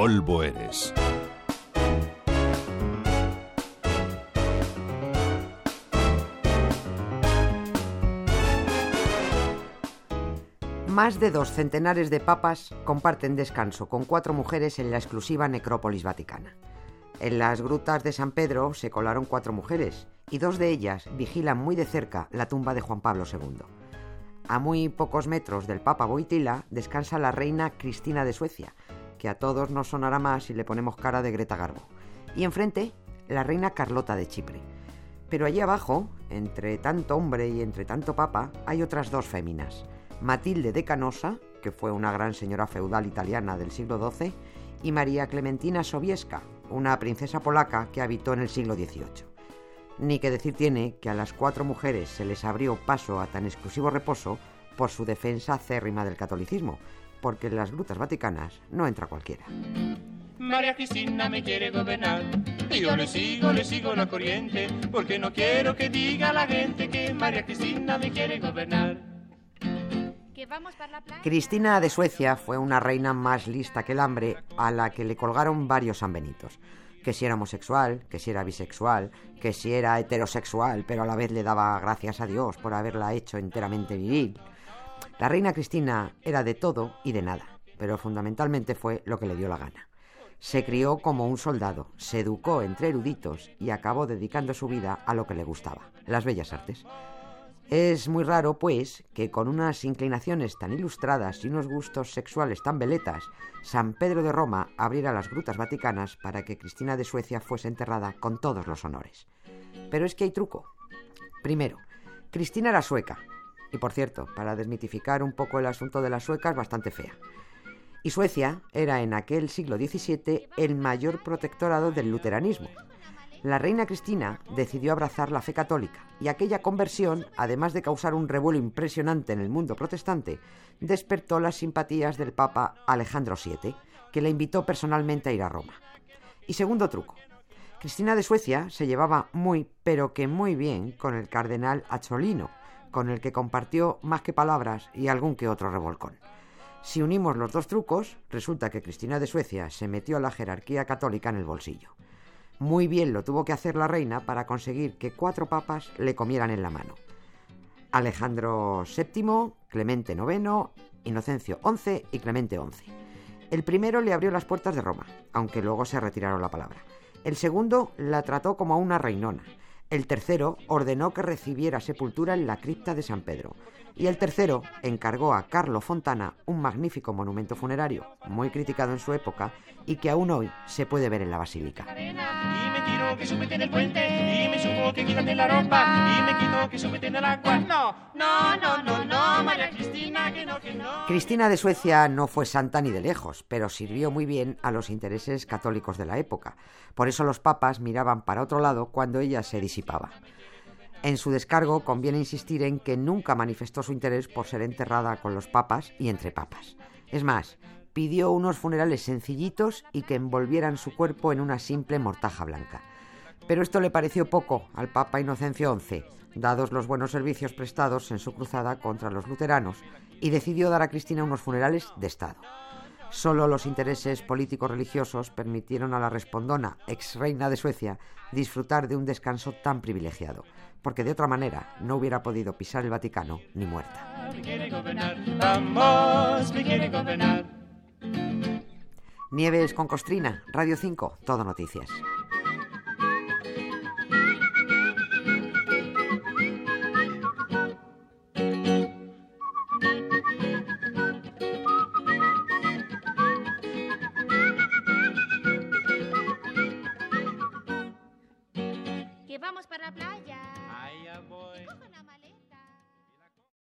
polvo eres. Más de dos centenares de papas comparten descanso con cuatro mujeres en la exclusiva necrópolis vaticana. En las grutas de San Pedro se colaron cuatro mujeres y dos de ellas vigilan muy de cerca la tumba de Juan Pablo II. A muy pocos metros del Papa Boitila descansa la reina Cristina de Suecia, que a todos nos sonará más si le ponemos cara de Greta Garbo. Y enfrente, la reina Carlota de Chipre. Pero allí abajo, entre tanto hombre y entre tanto papa, hay otras dos féminas. Matilde de Canosa, que fue una gran señora feudal italiana del siglo XII, y María Clementina Sobieska, una princesa polaca que habitó en el siglo XVIII. Ni que decir tiene que a las cuatro mujeres se les abrió paso a tan exclusivo reposo por su defensa acérrima del catolicismo, porque en las grutas vaticanas no entra cualquiera. María Cristina me quiere gobernar y yo le sigo, le sigo la corriente, porque no quiero que diga la gente que María Cristina me quiere gobernar. Cristina de Suecia fue una reina más lista que el hambre a la que le colgaron varios sanbenitos. Que si era homosexual, que si era bisexual, que si era heterosexual, pero a la vez le daba gracias a Dios por haberla hecho enteramente viril. La reina Cristina era de todo y de nada, pero fundamentalmente fue lo que le dio la gana. Se crió como un soldado, se educó entre eruditos y acabó dedicando su vida a lo que le gustaba, las bellas artes. Es muy raro, pues, que con unas inclinaciones tan ilustradas y unos gustos sexuales tan veletas, San Pedro de Roma abriera las grutas vaticanas para que Cristina de Suecia fuese enterrada con todos los honores. Pero es que hay truco. Primero, Cristina era sueca, y por cierto, para desmitificar un poco el asunto de las suecas, bastante fea. Y Suecia era en aquel siglo XVII el mayor protectorado del luteranismo, la reina Cristina decidió abrazar la fe católica y aquella conversión, además de causar un revuelo impresionante en el mundo protestante, despertó las simpatías del Papa Alejandro VII, que le invitó personalmente a ir a Roma. Y segundo truco, Cristina de Suecia se llevaba muy, pero que muy bien con el cardenal Acholino, con el que compartió más que palabras y algún que otro revolcón. Si unimos los dos trucos, resulta que Cristina de Suecia se metió a la jerarquía católica en el bolsillo. Muy bien lo tuvo que hacer la reina para conseguir que cuatro papas le comieran en la mano. Alejandro VII, Clemente IX, Inocencio XI y Clemente XI. El primero le abrió las puertas de Roma, aunque luego se retiraron la palabra. El segundo la trató como a una reinona. El tercero ordenó que recibiera sepultura en la cripta de San Pedro. Y el tercero encargó a Carlo Fontana un magnífico monumento funerario, muy criticado en su época y que aún hoy se puede ver en la basílica. Cristina de Suecia no fue santa ni de lejos, pero sirvió muy bien a los intereses católicos de la época. Por eso los papas miraban para otro lado cuando ella se disipaba. En su descargo conviene insistir en que nunca manifestó su interés por ser enterrada con los papas y entre papas. Es más, pidió unos funerales sencillitos y que envolvieran su cuerpo en una simple mortaja blanca. Pero esto le pareció poco al Papa Inocencio XI, dados los buenos servicios prestados en su cruzada contra los luteranos, y decidió dar a Cristina unos funerales de Estado. Solo los intereses políticos religiosos permitieron a la respondona, ex reina de Suecia, disfrutar de un descanso tan privilegiado, porque de otra manera no hubiera podido pisar el Vaticano ni muerta. Nieves con Costrina, Radio 5, Todo Noticias. Vamos para la playa. Allá voy. Cojo